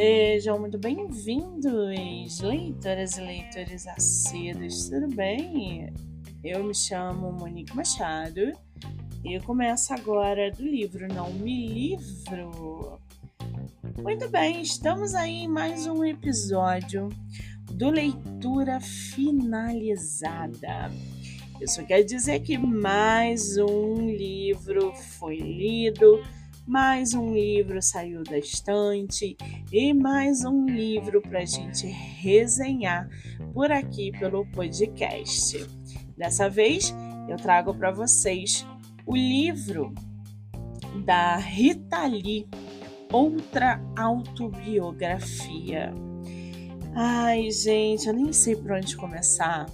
Sejam muito bem-vindos, leitoras e leitores assíduos, tudo bem? Eu me chamo Monique Machado e eu começo agora do livro Não Me Livro. Muito bem, estamos aí em mais um episódio do Leitura Finalizada. Isso quer dizer que mais um livro foi lido mais um livro saiu da estante e mais um livro para a gente resenhar por aqui pelo podcast. Dessa vez eu trago para vocês o livro da Rita Lee, outra autobiografia. Ai, gente, eu nem sei por onde começar.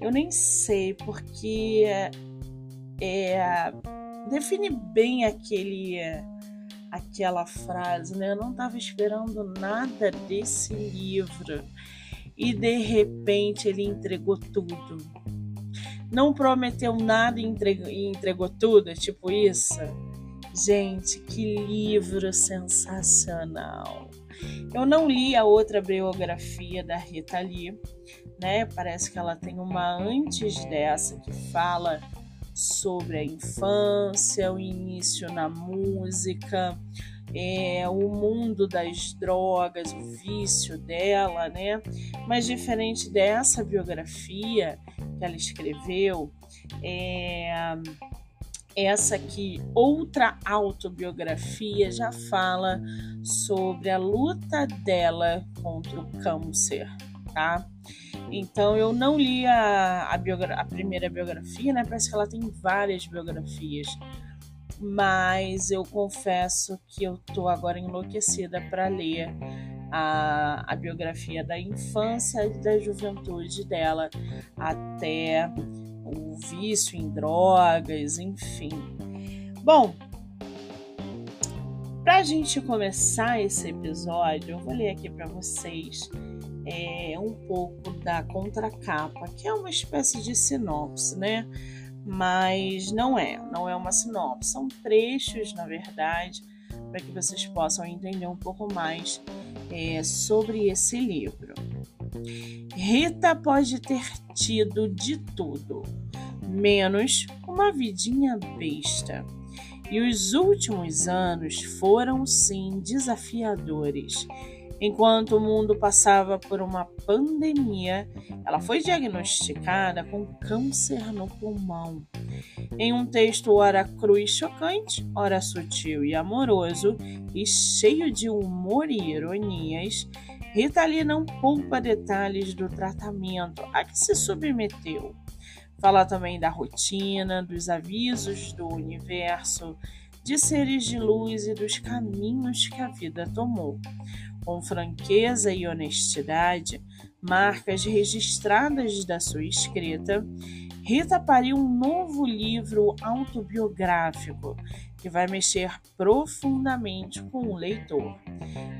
Eu nem sei porque é, define bem aquele aquela frase, né? Eu não estava esperando nada desse livro e de repente ele entregou tudo. Não prometeu nada e entregou, e entregou tudo, é tipo isso. Gente, que livro sensacional! Eu não li a outra biografia da Rita Lee, né? Parece que ela tem uma antes dessa que fala sobre a infância, o início na música, é, o mundo das drogas, o vício dela, né? Mas diferente dessa biografia que ela escreveu, é, essa aqui, outra autobiografia, já fala sobre a luta dela contra o câncer, tá? Então eu não li a, a, a, primeira biografia, né? Parece que ela tem várias biografias. Mas eu confesso que eu tô agora enlouquecida para ler a, a biografia da infância e da juventude dela até o vício em drogas, enfim. Bom, para a gente começar esse episódio, eu vou ler aqui para vocês é, um pouco da contracapa, que é uma espécie de sinopse, né? Mas não é, não é uma sinopse, são trechos, na verdade, para que vocês possam entender um pouco mais é, sobre esse livro. Rita pode ter tido de tudo, menos uma vidinha besta. E os últimos anos foram sim desafiadores Enquanto o mundo passava por uma pandemia, ela foi diagnosticada com câncer no pulmão. Em um texto ora cru e chocante, ora sutil e amoroso, e cheio de humor e ironias, Rita Lee não poupa detalhes do tratamento a que se submeteu. Fala também da rotina, dos avisos do universo, de seres de luz e dos caminhos que a vida tomou com franqueza e honestidade, marcas registradas da sua escrita, Rita pariu um novo livro autobiográfico que vai mexer profundamente com o leitor.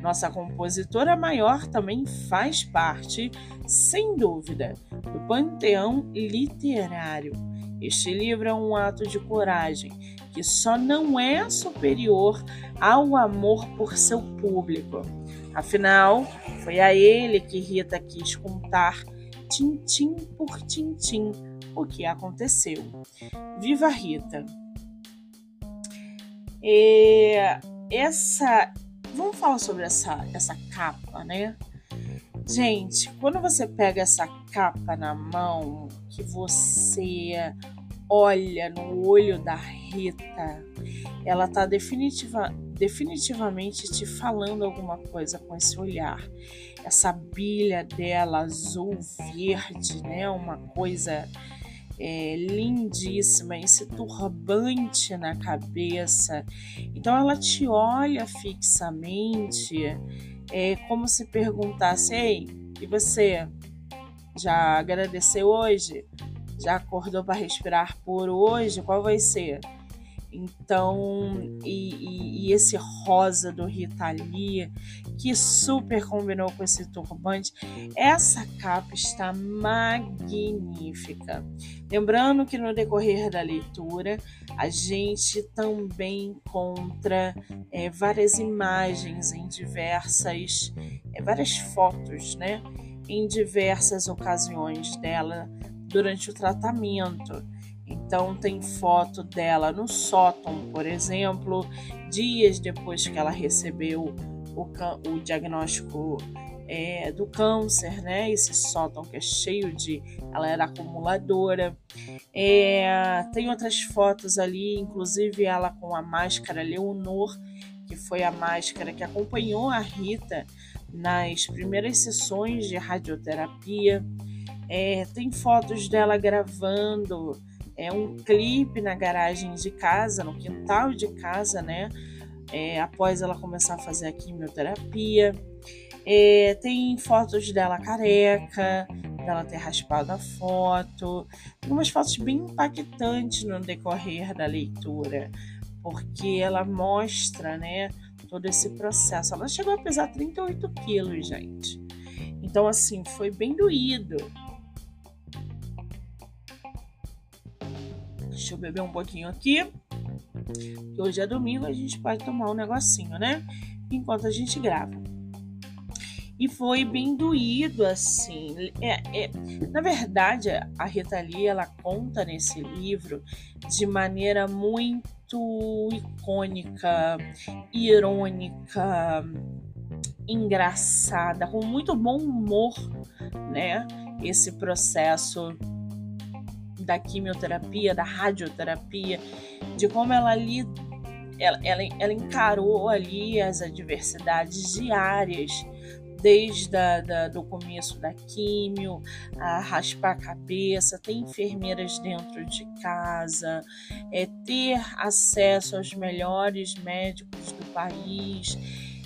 Nossa compositora maior também faz parte, sem dúvida, do panteão literário. Este livro é um ato de coragem que só não é superior ao amor por seu público Afinal, foi a ele que Rita quis contar, tintim por tintim, o que aconteceu. Viva Rita! E essa. Vamos falar sobre essa, essa capa, né? Gente, quando você pega essa capa na mão, que você olha no olho da Rita, ela tá definitiva, definitivamente te falando alguma coisa com esse olhar. Essa bilha dela azul verde, né? Uma coisa é, lindíssima, esse turbante na cabeça. Então ela te olha fixamente, é como se perguntasse: Ei, e você? Já agradeceu hoje? Já acordou para respirar por hoje? Qual vai ser? Então, e, e, e, esse rosa do Rita Lee, que super combinou com esse turbante, essa capa está magnífica. Lembrando que no decorrer da leitura, a gente também encontra é, várias imagens em diversas, é, várias fotos, né? Em diversas ocasiões dela durante o tratamento. Então tem foto dela no sótão, por exemplo, dias depois que ela recebeu o, o diagnóstico é, do câncer, né? Esse sótão que é cheio de. Ela era acumuladora. É, tem outras fotos ali, inclusive ela com a máscara Leonor, que foi a máscara que acompanhou a Rita nas primeiras sessões de radioterapia. É, tem fotos dela gravando é um clipe na garagem de casa, no quintal de casa, né? É, após ela começar a fazer a quimioterapia. É, tem fotos dela careca, dela ter raspado a foto. Tem umas fotos bem impactantes no decorrer da leitura, porque ela mostra, né, todo esse processo. Ela chegou a pesar 38 quilos, gente. Então, assim, foi bem doído Deixa eu beber um pouquinho aqui. Que hoje é domingo, a gente pode tomar um negocinho, né? Enquanto a gente grava. E foi bem doído, assim. É, é, na verdade, a Rita Lee, ela conta nesse livro de maneira muito icônica, irônica, engraçada, com muito bom humor, né? Esse processo da quimioterapia, da radioterapia, de como ela ali ela, ela, ela encarou ali as adversidades diárias, desde a, da, do começo da químio, a raspar a cabeça, ter enfermeiras dentro de casa, é, ter acesso aos melhores médicos do país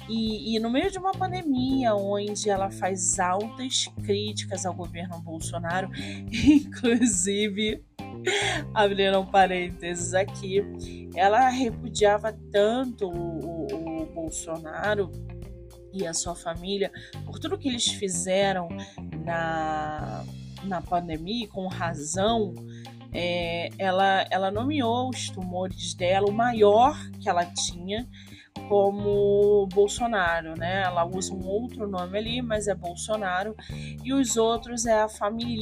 e, e, no meio de uma pandemia, onde ela faz altas críticas ao governo Bolsonaro, inclusive, abrindo um parênteses aqui, ela repudiava tanto o, o, o Bolsonaro e a sua família por tudo que eles fizeram na, na pandemia, com razão. É, ela, ela nomeou os tumores dela, o maior que ela tinha, como Bolsonaro, né? Ela usa um outro nome ali, mas é Bolsonaro, e os outros é a família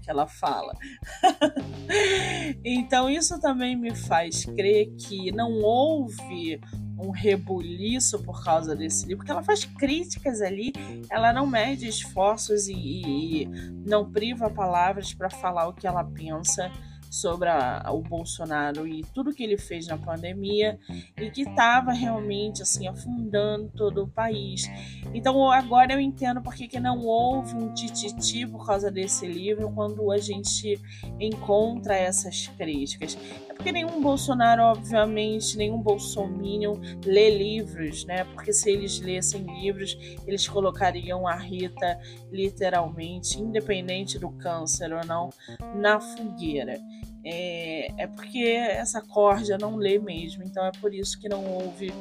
que ela fala. então isso também me faz crer que não houve um rebuliço por causa desse livro, porque ela faz críticas ali, ela não mede esforços e, e não priva palavras para falar o que ela pensa sobre a, o Bolsonaro e tudo que ele fez na pandemia e que estava realmente assim afundando todo o país. Então agora eu entendo porque que não houve um tititi por causa desse livro quando a gente encontra essas críticas. Porque nenhum Bolsonaro, obviamente, nenhum bolsominion lê livros, né? Porque se eles lessem livros, eles colocariam a Rita literalmente, independente do câncer ou não, na fogueira é, é porque essa corja não lê mesmo, então é por isso que não houve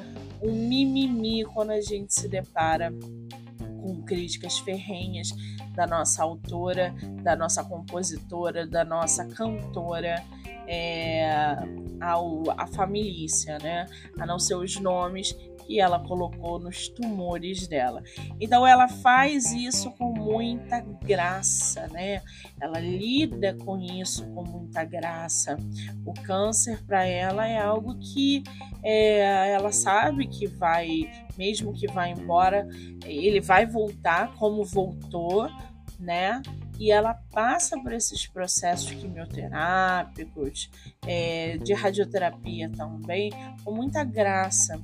um mimimi quando a gente se depara com críticas ferrenhas da nossa autora, da nossa compositora, da nossa cantora é, ao, a família, né? A não ser os nomes que ela colocou nos tumores dela. Então ela faz isso com muita graça, né? Ela lida com isso com muita graça. O câncer para ela é algo que é, ela sabe que vai, mesmo que vá embora, ele vai voltar como voltou, né? E ela passa por esses processos quimioterápicos, é, de radioterapia também, com muita graça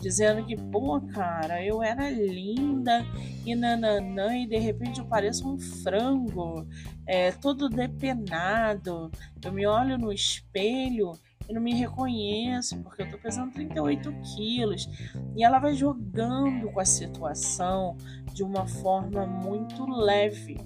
dizendo que, pô, cara, eu era linda e nananã, e de repente eu pareço um frango, é, todo depenado. Eu me olho no espelho e não me reconheço, porque eu tô pesando 38 quilos. E ela vai jogando com a situação de uma forma muito leve.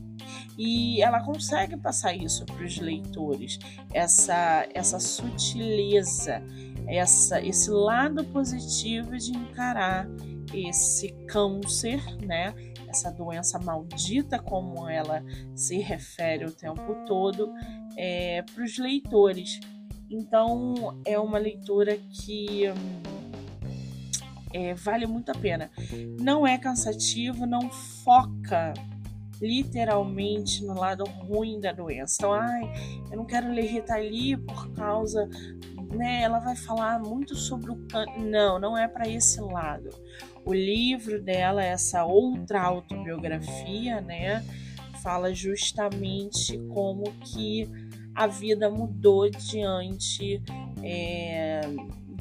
E ela consegue passar isso para os leitores, essa, essa sutileza essa, esse lado positivo de encarar esse câncer, né? Essa doença maldita, como ela se refere o tempo todo, é, para os leitores. Então, é uma leitura que hum, é, vale muito a pena. Não é cansativo, não foca literalmente no lado ruim da doença. Então, ai, eu não quero ler Rita Lee por causa, né? Ela vai falar muito sobre o não, não é para esse lado. O livro dela, essa outra autobiografia, né, fala justamente como que a vida mudou diante é,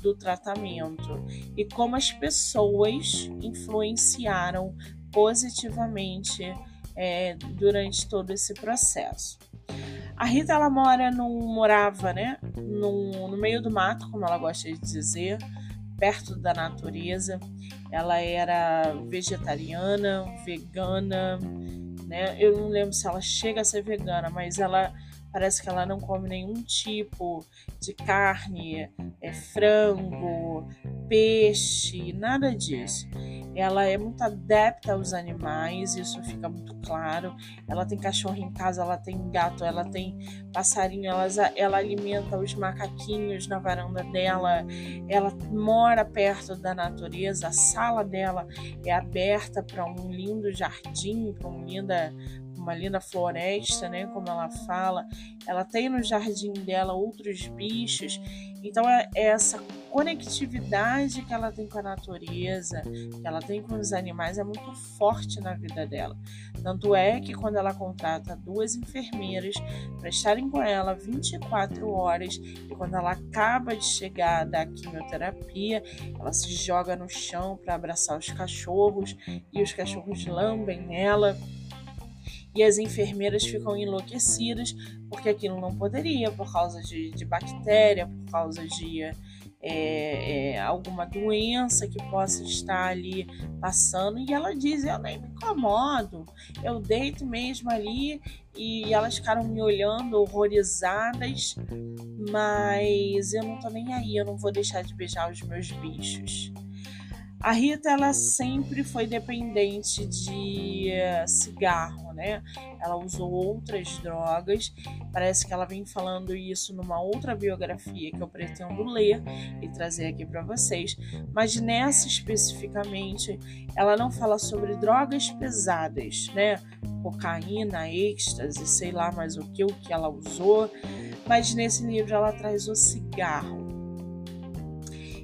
do tratamento e como as pessoas influenciaram positivamente é, durante todo esse processo. A Rita ela mora num, morava né, no, no meio do mato, como ela gosta de dizer, perto da natureza. Ela era vegetariana, vegana, né? Eu não lembro se ela chega a ser vegana, mas ela Parece que ela não come nenhum tipo de carne, é, frango, peixe, nada disso. Ela é muito adepta aos animais, isso fica muito claro. Ela tem cachorro em casa, ela tem gato, ela tem passarinho, ela, ela alimenta os macaquinhos na varanda dela. Ela mora perto da natureza, a sala dela é aberta para um lindo jardim, para um linda uma linda floresta, né? Como ela fala. Ela tem no jardim dela outros bichos. Então é, é essa conectividade que ela tem com a natureza, que ela tem com os animais, é muito forte na vida dela. Tanto é que quando ela contrata duas enfermeiras para estarem com ela 24 horas, e quando ela acaba de chegar da quimioterapia, ela se joga no chão para abraçar os cachorros e os cachorros lambem nela e as enfermeiras ficam enlouquecidas porque aquilo não poderia, por causa de, de bactéria, por causa de é, é, alguma doença que possa estar ali passando. E ela diz: Eu nem me incomodo, eu deito mesmo ali. E elas ficaram me olhando horrorizadas, mas eu não tô nem aí, eu não vou deixar de beijar os meus bichos. A Rita ela sempre foi dependente de uh, cigarro, né? Ela usou outras drogas. Parece que ela vem falando isso numa outra biografia que eu pretendo ler e trazer aqui para vocês. Mas nessa especificamente, ela não fala sobre drogas pesadas, né? Cocaína, êxtase, sei lá mais o que o que ela usou. Mas nesse livro ela traz o cigarro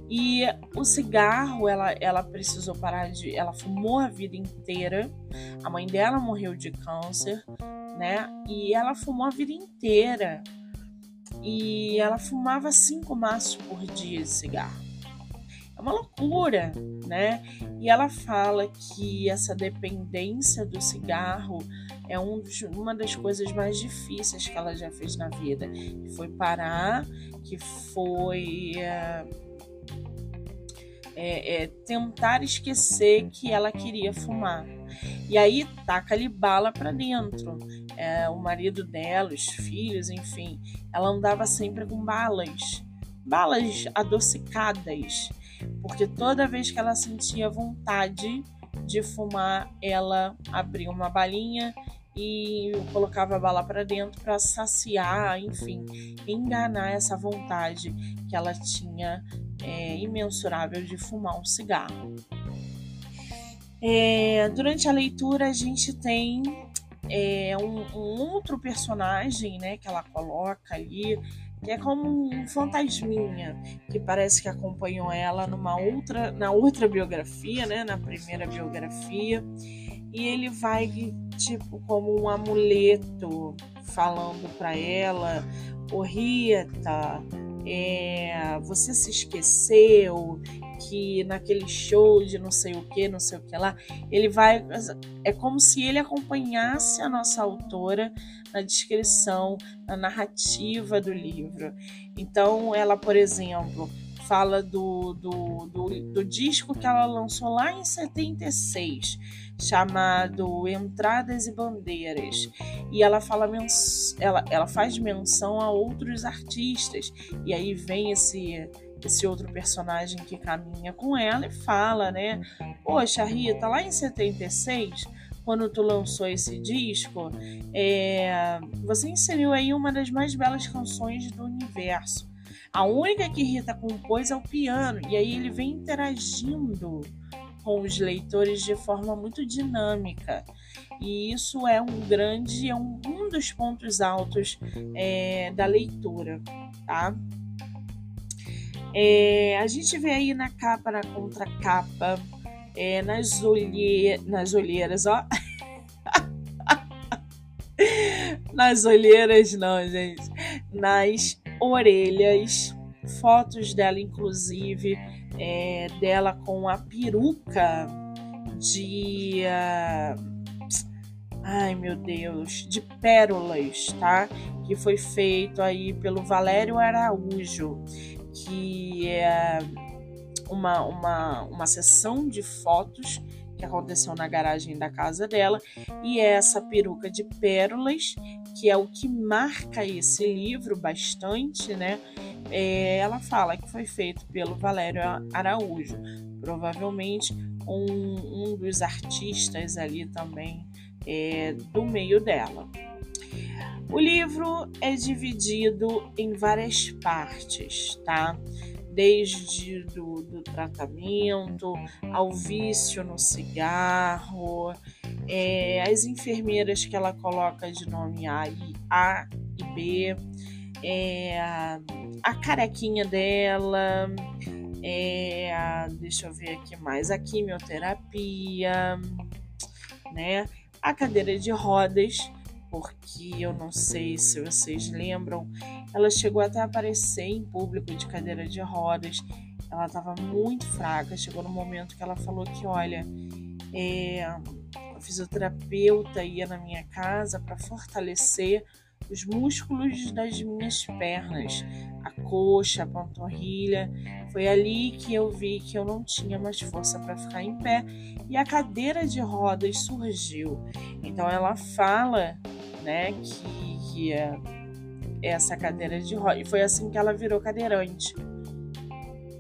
e o cigarro, ela, ela precisou parar de. Ela fumou a vida inteira. A mãe dela morreu de câncer, né? E ela fumou a vida inteira. E ela fumava cinco maços por dia de cigarro. É uma loucura, né? E ela fala que essa dependência do cigarro é um uma das coisas mais difíceis que ela já fez na vida. Que foi parar, que foi. Uh, é, é, tentar esquecer que ela queria fumar. E aí taca-lhe bala para dentro. É, o marido dela, os filhos, enfim, ela andava sempre com balas, balas adocicadas, porque toda vez que ela sentia vontade de fumar, ela abria uma balinha e colocava a bala para dentro para saciar, enfim, enganar essa vontade que ela tinha é, imensurável de fumar um cigarro. É, durante a leitura a gente tem é, um, um, outro personagem, né, que ela coloca ali, que é como um fantasminha que parece que acompanhou ela numa outra, na outra biografia, né, na primeira biografia, e ele vai tipo como um amuleto falando para ela, ô Rita, é, você se esqueceu que naquele show de não sei o que, não sei o que lá, ele vai. É como se ele acompanhasse a nossa autora na descrição, na narrativa do livro. Então, ela, por exemplo, fala do, do, do, do disco que ela lançou lá em 76 chamado Entradas e Bandeiras. E ela fala ela, ela faz menção a outros artistas. E aí vem esse esse outro personagem que caminha com ela e fala, né? Poxa, Rita, lá em 76, quando tu lançou esse disco, é, você inseriu aí uma das mais belas canções do universo. A única que Rita compôs é o piano, e aí ele vem interagindo com os leitores de forma muito dinâmica. E isso é um grande, é um, um dos pontos altos é, da leitura, tá? É, a gente vê aí na capa, na contracapa, é, nas, olhe... nas olheiras, ó. nas olheiras, não, gente. Nas orelhas, fotos dela, inclusive, é, dela com a peruca de. Uh, ai meu Deus, de pérolas, tá? Que foi feito aí pelo Valério Araújo que é uma, uma, uma sessão de fotos que aconteceu na garagem da casa dela e é essa peruca de pérolas que é o que marca esse livro bastante, né? É, ela fala que foi feito pelo Valério Araújo, provavelmente um, um dos artistas ali também é, do meio dela. O livro é dividido em várias partes, tá? Desde do, do tratamento ao vício no cigarro, é, as enfermeiras que ela coloca de nome A e, a e B, é, a carequinha dela, é, a, deixa eu ver aqui mais, a quimioterapia, né? A cadeira de rodas porque eu não sei se vocês lembram, ela chegou até a aparecer em público de cadeira de rodas. Ela estava muito fraca. Chegou no momento que ela falou que, olha, é, o fisioterapeuta ia na minha casa para fortalecer os músculos das minhas pernas, a coxa, a panturrilha. Foi ali que eu vi que eu não tinha mais força para ficar em pé e a cadeira de rodas surgiu. Então ela fala né? Que, que é essa cadeira de roda. E foi assim que ela virou cadeirante.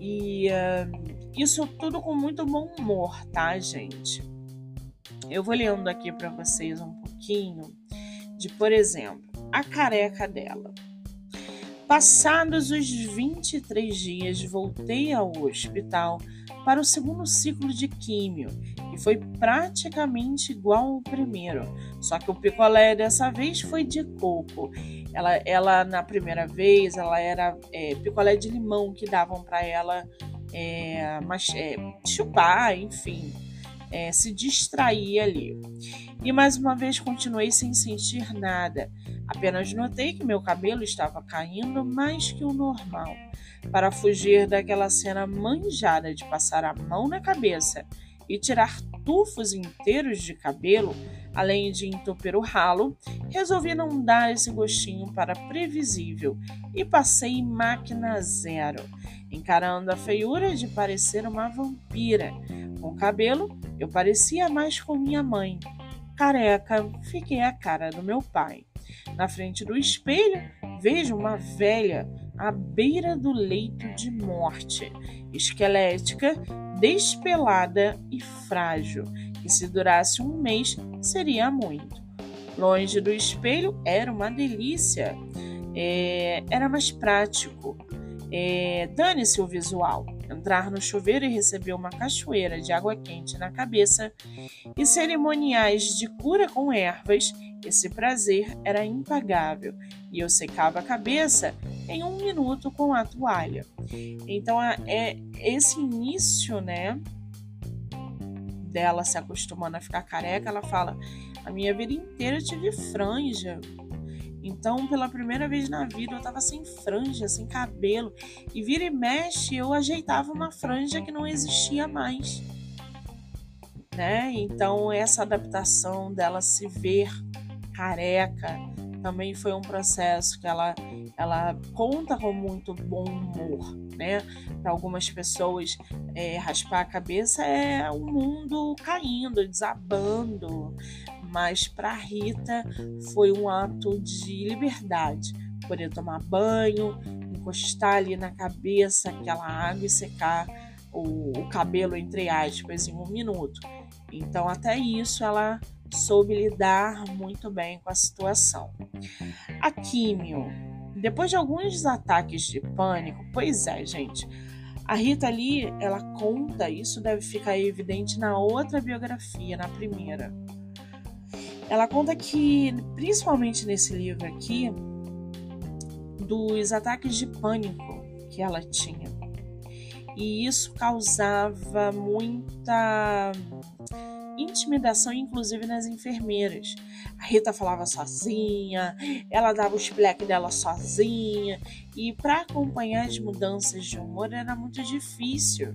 E uh, isso tudo com muito bom humor, tá, gente? Eu vou lendo aqui para vocês um pouquinho de, por exemplo, a careca dela. Passados os 23 dias, voltei ao hospital para o segundo ciclo de químio e foi praticamente igual ao primeiro, só que o picolé dessa vez foi de coco. Ela, ela na primeira vez, ela era é, picolé de limão que davam para ela é, mas, é, chupar, enfim, é, se distrair ali. E mais uma vez continuei sem sentir nada. Apenas notei que meu cabelo estava caindo mais que o normal. Para fugir daquela cena manjada de passar a mão na cabeça e tirar tufos inteiros de cabelo, além de entupir o ralo, resolvi não dar esse gostinho para previsível e passei máquina zero, encarando a feiura de parecer uma vampira. Com cabelo, eu parecia mais com minha mãe. Careca, fiquei a cara do meu pai. Na frente do espelho, vejo uma velha à beira do leito de morte, esquelética, despelada e frágil, que se durasse um mês seria muito. Longe do espelho era uma delícia, é, era mais prático. É, Dane-se o visual. Entrar no chuveiro e receber uma cachoeira de água quente na cabeça e cerimoniais de cura com ervas, esse prazer era impagável e eu secava a cabeça em um minuto com a toalha. Então é esse início, né, dela se acostumando a ficar careca, ela fala: "A minha vida inteira eu tive franja". Então, pela primeira vez na vida, eu tava sem franja, sem cabelo, e vira e mexe, eu ajeitava uma franja que não existia mais. Né? Então, essa adaptação dela se ver careca também foi um processo que ela, ela conta com muito bom humor, né? Para algumas pessoas, é, raspar a cabeça é o mundo caindo, desabando, mas para Rita foi um ato de liberdade, poder tomar banho, encostar ali na cabeça aquela água e secar o, o cabelo, entre aspas, em um minuto. Então, até isso ela soube lidar muito bem com a situação. A químio. Depois de alguns ataques de pânico, pois é, gente, a Rita ali, ela conta, isso deve ficar evidente na outra biografia, na primeira. Ela conta que, principalmente nesse livro aqui, dos ataques de pânico que ela tinha. E isso causava muita intimidação, inclusive nas enfermeiras. A Rita falava sozinha, ela dava os pleques dela sozinha, e para acompanhar as mudanças de humor era muito difícil,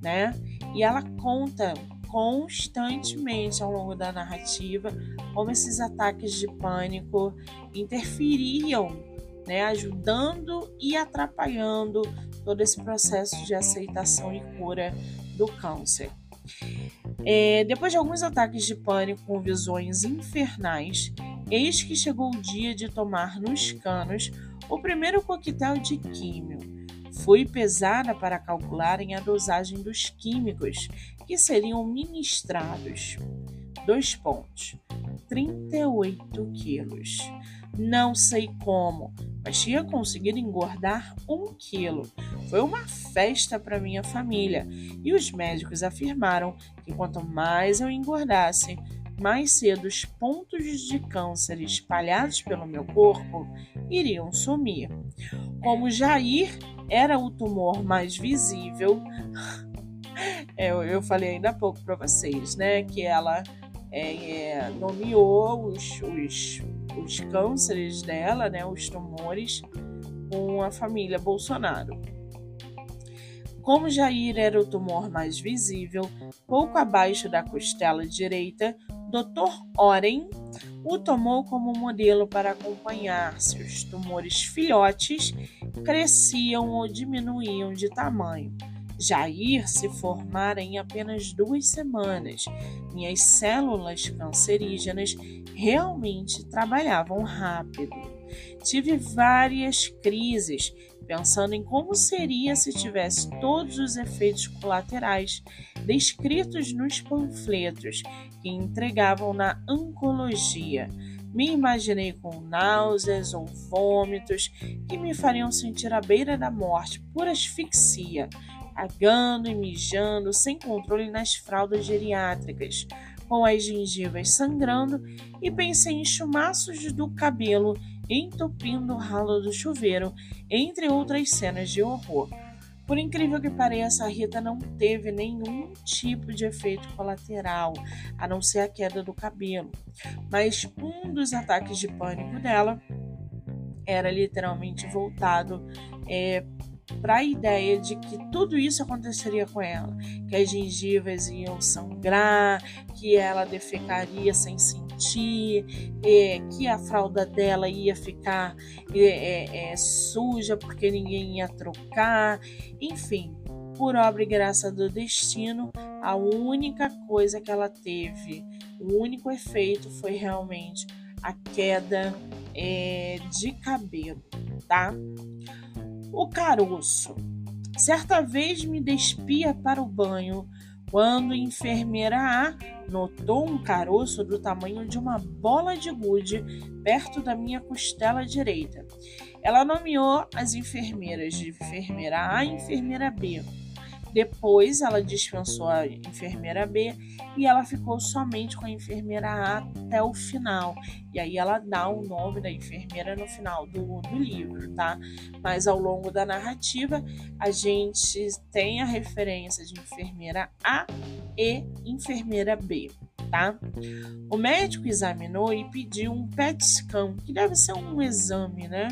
né? E ela conta constantemente ao longo da narrativa como esses ataques de pânico interferiam, né, ajudando e atrapalhando todo esse processo de aceitação e cura do câncer. É, depois de alguns ataques de pânico com visões infernais, eis que chegou o dia de tomar nos canos o primeiro coquetel de químio. Fui pesada para calcularem a dosagem dos químicos que seriam ministrados. Dois pontos. 38 quilos. Não sei como, mas tinha conseguido engordar um quilo. Foi uma festa para minha família e os médicos afirmaram que quanto mais eu engordasse, mais cedo os pontos de câncer espalhados pelo meu corpo iriam sumir. Como Jair era o tumor mais visível, eu, eu falei ainda há pouco para vocês, né, que ela é, é, nomeou os, os os cânceres dela, né, os tumores, com a família Bolsonaro. Como Jair era o tumor mais visível, pouco abaixo da costela direita, Dr. Oren o tomou como modelo para acompanhar se os tumores filhotes cresciam ou diminuíam de tamanho. Jair se formara em apenas duas semanas. Minhas células cancerígenas realmente trabalhavam rápido. Tive várias crises, pensando em como seria se tivesse todos os efeitos colaterais descritos nos panfletos que entregavam na oncologia. Me imaginei com náuseas ou vômitos que me fariam sentir à beira da morte por asfixia, cagando e mijando sem controle nas fraldas geriátricas, com as gengivas sangrando, e pensei em chumaços do cabelo entupindo o ralo do chuveiro, entre outras cenas de horror. Por incrível que pareça, a Rita não teve nenhum tipo de efeito colateral, a não ser a queda do cabelo. Mas um dos ataques de pânico dela era literalmente voltado é, para a ideia de que tudo isso aconteceria com ela, que as gengivas iam sangrar, que ela defecaria sem sentir, é, que a fralda dela ia ficar é, é, suja porque ninguém ia trocar, enfim. Por obra e graça do destino, a única coisa que ela teve, o único efeito foi realmente a queda é, de cabelo, tá? O caroço. Certa vez me despia para o banho quando enfermeira A notou um caroço do tamanho de uma bola de gude perto da minha costela direita. Ela nomeou as enfermeiras de enfermeira A e enfermeira B. Depois ela dispensou a enfermeira B e ela ficou somente com a enfermeira A até o final. E aí ela dá o nome da enfermeira no final do, do livro, tá? Mas ao longo da narrativa a gente tem a referência de enfermeira A e enfermeira B. Tá? O médico examinou e pediu um PET scan, que deve ser um exame, né?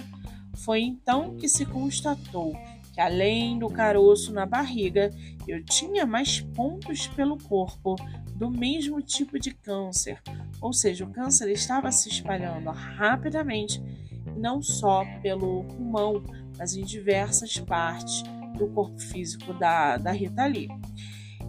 Foi então que se constatou que além do caroço na barriga, eu tinha mais pontos pelo corpo do mesmo tipo de câncer, ou seja, o câncer estava se espalhando rapidamente, não só pelo pulmão, mas em diversas partes do corpo físico da, da Rita Lee.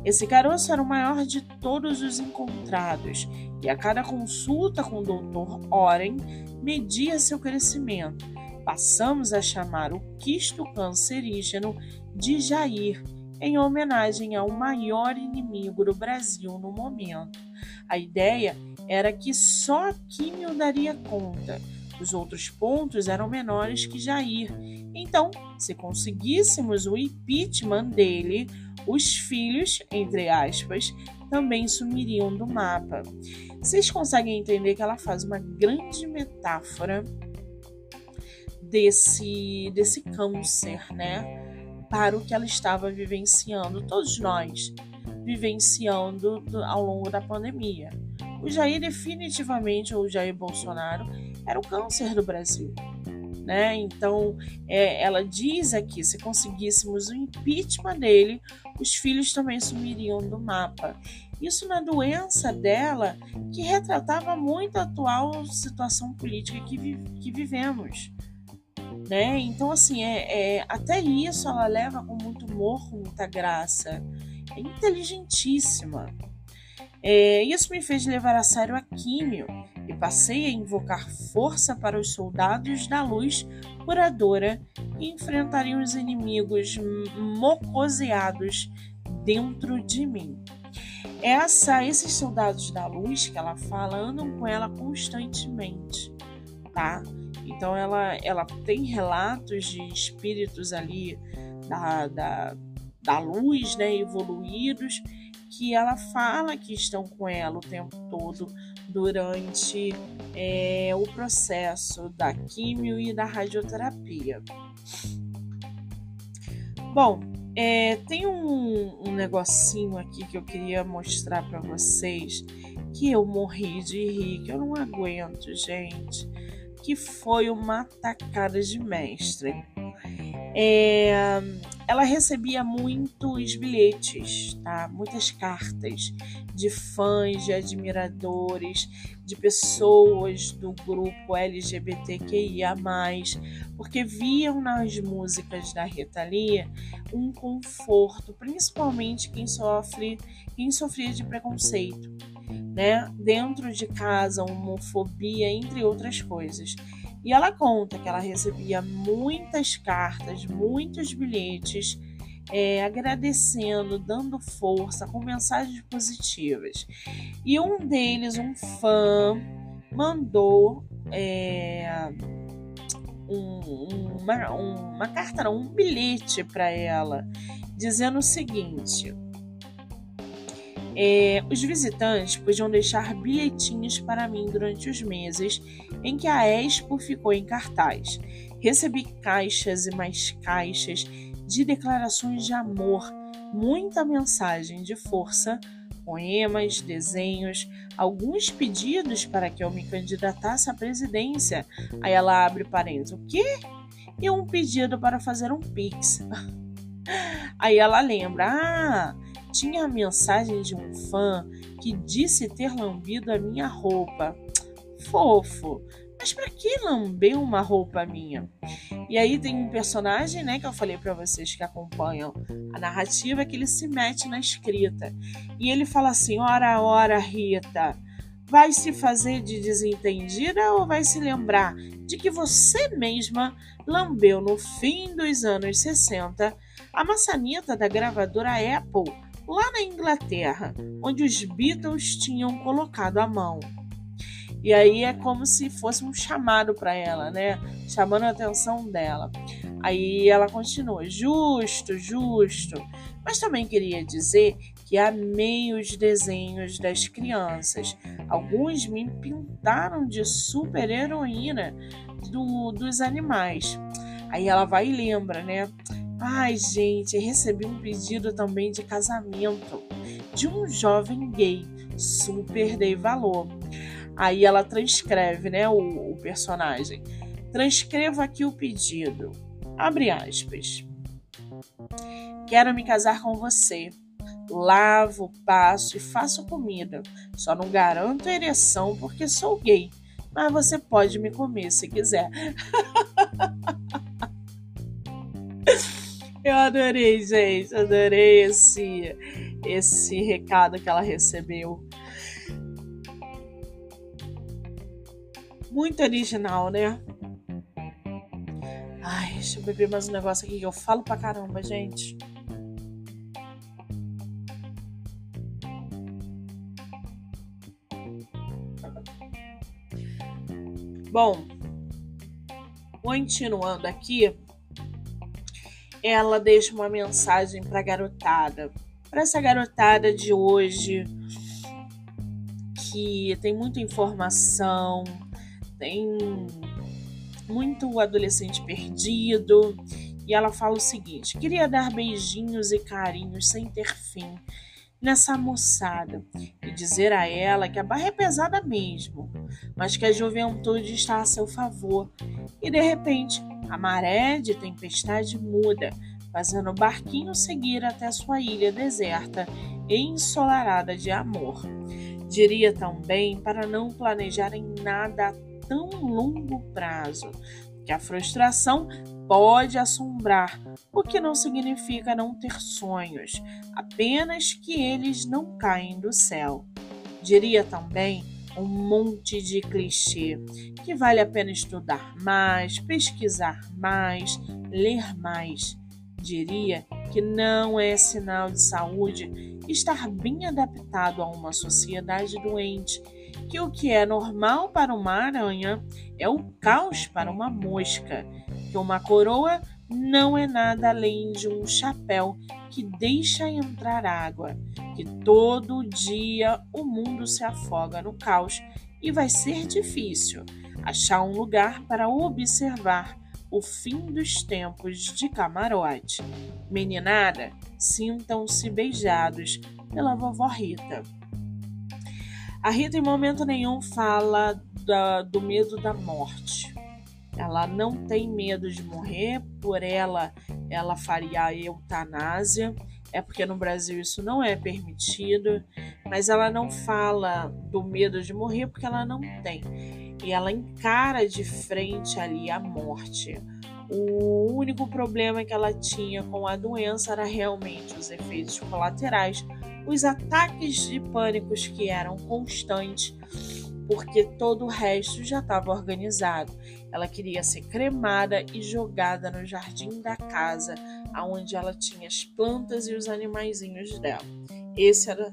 Esse caroço era o maior de todos os encontrados, e a cada consulta com o Dr. Oren media seu crescimento passamos a chamar o quisto cancerígeno de Jair, em homenagem ao maior inimigo do Brasil no momento. A ideia era que só a químio daria conta. Os outros pontos eram menores que Jair. Então, se conseguíssemos o impeachment dele, os filhos, entre aspas, também sumiriam do mapa. Vocês conseguem entender que ela faz uma grande metáfora desse, desse câncer, né? Para o que ela estava vivenciando, todos nós vivenciando ao longo da pandemia. O Jair, definitivamente, ou o Jair Bolsonaro, era o câncer do Brasil. Né? Então, é, ela diz aqui: se conseguíssemos o impeachment dele, os filhos também sumiriam do mapa. Isso na doença dela, que retratava muito a atual situação política que, vi que vivemos. Né? Então, assim, é, é, até isso ela leva com muito humor, com muita graça. É inteligentíssima. É, isso me fez levar a sério a químio e passei a invocar força para os soldados da luz curadora que enfrentariam os inimigos mocoseados dentro de mim. Essa, esses soldados da luz que ela fala andam com ela constantemente, tá? Então ela, ela tem relatos de espíritos ali da, da, da luz, né, evoluídos, que ela fala que estão com ela o tempo todo durante é, o processo da químio e da radioterapia. Bom, é, tem um, um negocinho aqui que eu queria mostrar para vocês que eu morri de rir, que eu não aguento, gente. Que foi uma tacada de mestre. É, ela recebia muitos bilhetes, tá? muitas cartas de fãs, de admiradores, de pessoas do grupo LGBTQIA, porque viam nas músicas da Rita Lee um conforto, principalmente quem sofre, quem sofria de preconceito, né? Dentro de casa, homofobia, entre outras coisas. E ela conta que ela recebia muitas cartas, muitos bilhetes, é, agradecendo, dando força, com mensagens positivas. E um deles, um fã, mandou é, um, uma, uma carta, não, um bilhete para ela, dizendo o seguinte. É, os visitantes podiam deixar bilhetinhos para mim durante os meses em que a Expo ficou em cartaz. Recebi caixas e mais caixas de declarações de amor, muita mensagem de força, poemas, desenhos, alguns pedidos para que eu me candidatasse à presidência. Aí ela abre parênteses, o quê? E um pedido para fazer um pix. Aí ela lembra, ah, tinha a mensagem de um fã que disse ter lambido a minha roupa. Fofo. Mas para que lamber uma roupa minha? E aí tem um personagem, né, que eu falei para vocês que acompanham a narrativa que ele se mete na escrita. E ele fala assim: "Ora, ora, Rita, vai se fazer de desentendida ou vai se lembrar de que você mesma lambeu no fim dos anos 60 a maçaneta da gravadora Apple lá na Inglaterra, onde os Beatles tinham colocado a mão. E aí é como se fosse um chamado para ela, né? Chamando a atenção dela. Aí ela continua: justo, justo. Mas também queria dizer que amei os desenhos das crianças. Alguns me pintaram de super heroína do, dos animais. Aí ela vai e lembra, né? Ai, gente, recebi um pedido também de casamento de um jovem gay. Super dei valor. Aí ela transcreve, né, o, o personagem. Transcrevo aqui o pedido. Abre aspas. Quero me casar com você. Lavo, passo e faço comida. Só não garanto ereção porque sou gay. Mas você pode me comer se quiser. Eu adorei, gente. Adorei esse, esse recado que ela recebeu. Muito original, né? deixa eu beber mais um negócio aqui que eu falo pra caramba, gente. Bom, continuando aqui, ela deixa uma mensagem para a garotada, para essa garotada de hoje que tem muita informação, tem muito adolescente perdido. E ela fala o seguinte: queria dar beijinhos e carinhos sem ter fim nessa moçada e dizer a ela que a barra é pesada mesmo, mas que a juventude está a seu favor. E de repente, a maré de tempestade muda, fazendo o barquinho seguir até sua ilha deserta e ensolarada de amor. Diria também para não planejarem nada a tão longo prazo, que a frustração pode assombrar, o que não significa não ter sonhos, apenas que eles não caem do céu. Diria também um monte de clichê que vale a pena estudar mais, pesquisar mais, ler mais. Diria que não é sinal de saúde estar bem adaptado a uma sociedade doente, que o que é normal para uma aranha é o caos para uma mosca, que uma coroa não é nada além de um chapéu que deixa entrar água, que todo dia o mundo se afoga no caos e vai ser difícil achar um lugar para observar o fim dos tempos de camarote. Meninada, sintam-se beijados pela vovó Rita. A Rita em momento nenhum fala da, do medo da morte. Ela não tem medo de morrer, por ela ela faria a eutanásia. É porque no Brasil isso não é permitido, mas ela não fala do medo de morrer porque ela não tem. E ela encara de frente ali a morte. O único problema que ela tinha com a doença era realmente os efeitos colaterais, os ataques de pânicos que eram constantes, porque todo o resto já estava organizado. Ela queria ser cremada e jogada no jardim da casa, onde ela tinha as plantas e os animaizinhos dela. Esse era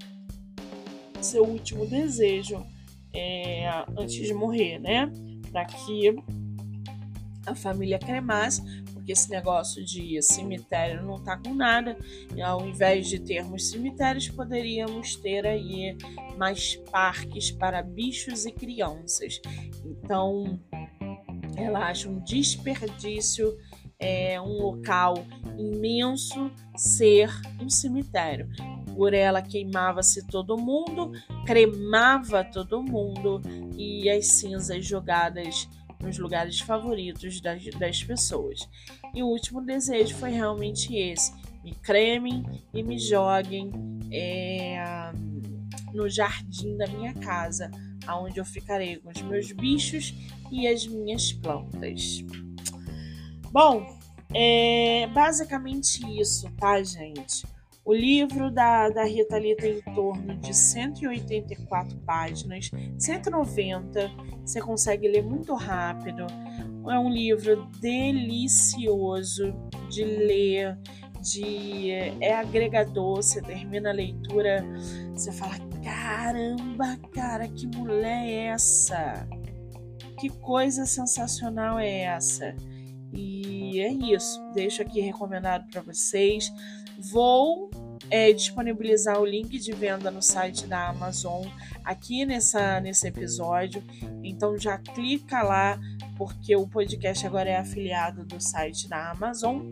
seu último desejo é, antes de morrer, né? Para que a família cremasse, porque esse negócio de cemitério não tá com nada. E ao invés de termos cemitérios, poderíamos ter aí mais parques para bichos e crianças. Então, ela acha um desperdício é um local imenso ser um cemitério. Por ela queimava-se todo mundo, cremava todo mundo e as cinzas jogadas nos lugares favoritos das, das pessoas. E o último desejo foi realmente esse: me cremem e me joguem é, no jardim da minha casa, aonde eu ficarei com os meus bichos e as minhas plantas. Bom, é basicamente isso, tá, gente? O livro da, da Rita Lee tem em torno de 184 páginas, 190. Você consegue ler muito rápido. É um livro delicioso de ler, de é agregador. Você termina a leitura, você fala: caramba, cara, que mulher é essa? Que coisa sensacional é essa? E é isso. Deixo aqui recomendado para vocês. Vou é, disponibilizar o link de venda no site da Amazon aqui nessa, nesse episódio. Então já clica lá, porque o podcast agora é afiliado do site da Amazon.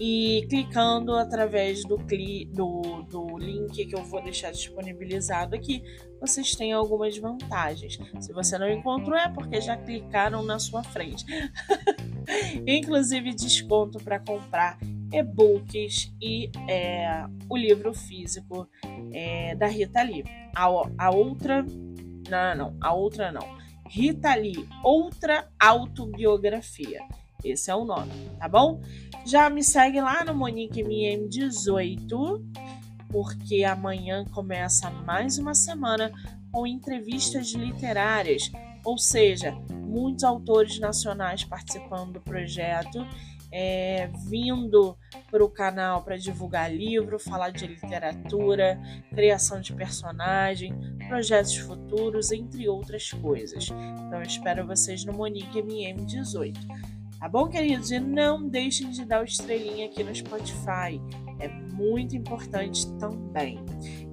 E clicando através do, do, do link que eu vou deixar disponibilizado aqui, vocês têm algumas vantagens. Se você não encontrou, é porque já clicaram na sua frente. Inclusive, desconto para comprar e-books e é, o livro físico é, da Rita Lee. A, a outra. Não, não, a outra não. Rita Lee, outra autobiografia. Esse é o nome, tá bom? Já me segue lá no Monique MM18, porque amanhã começa mais uma semana com entrevistas literárias Ou seja, muitos autores nacionais participando do projeto, é, vindo para o canal para divulgar livro, falar de literatura, criação de personagem, projetos futuros, entre outras coisas. Então, eu espero vocês no Monique MM18. Tá bom, queridos? E não deixem de dar o estrelinha aqui no Spotify. É muito importante também.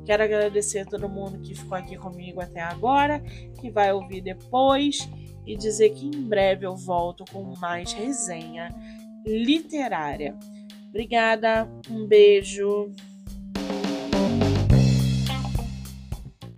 Quero agradecer a todo mundo que ficou aqui comigo até agora, que vai ouvir depois e dizer que em breve eu volto com mais resenha literária. Obrigada, um beijo.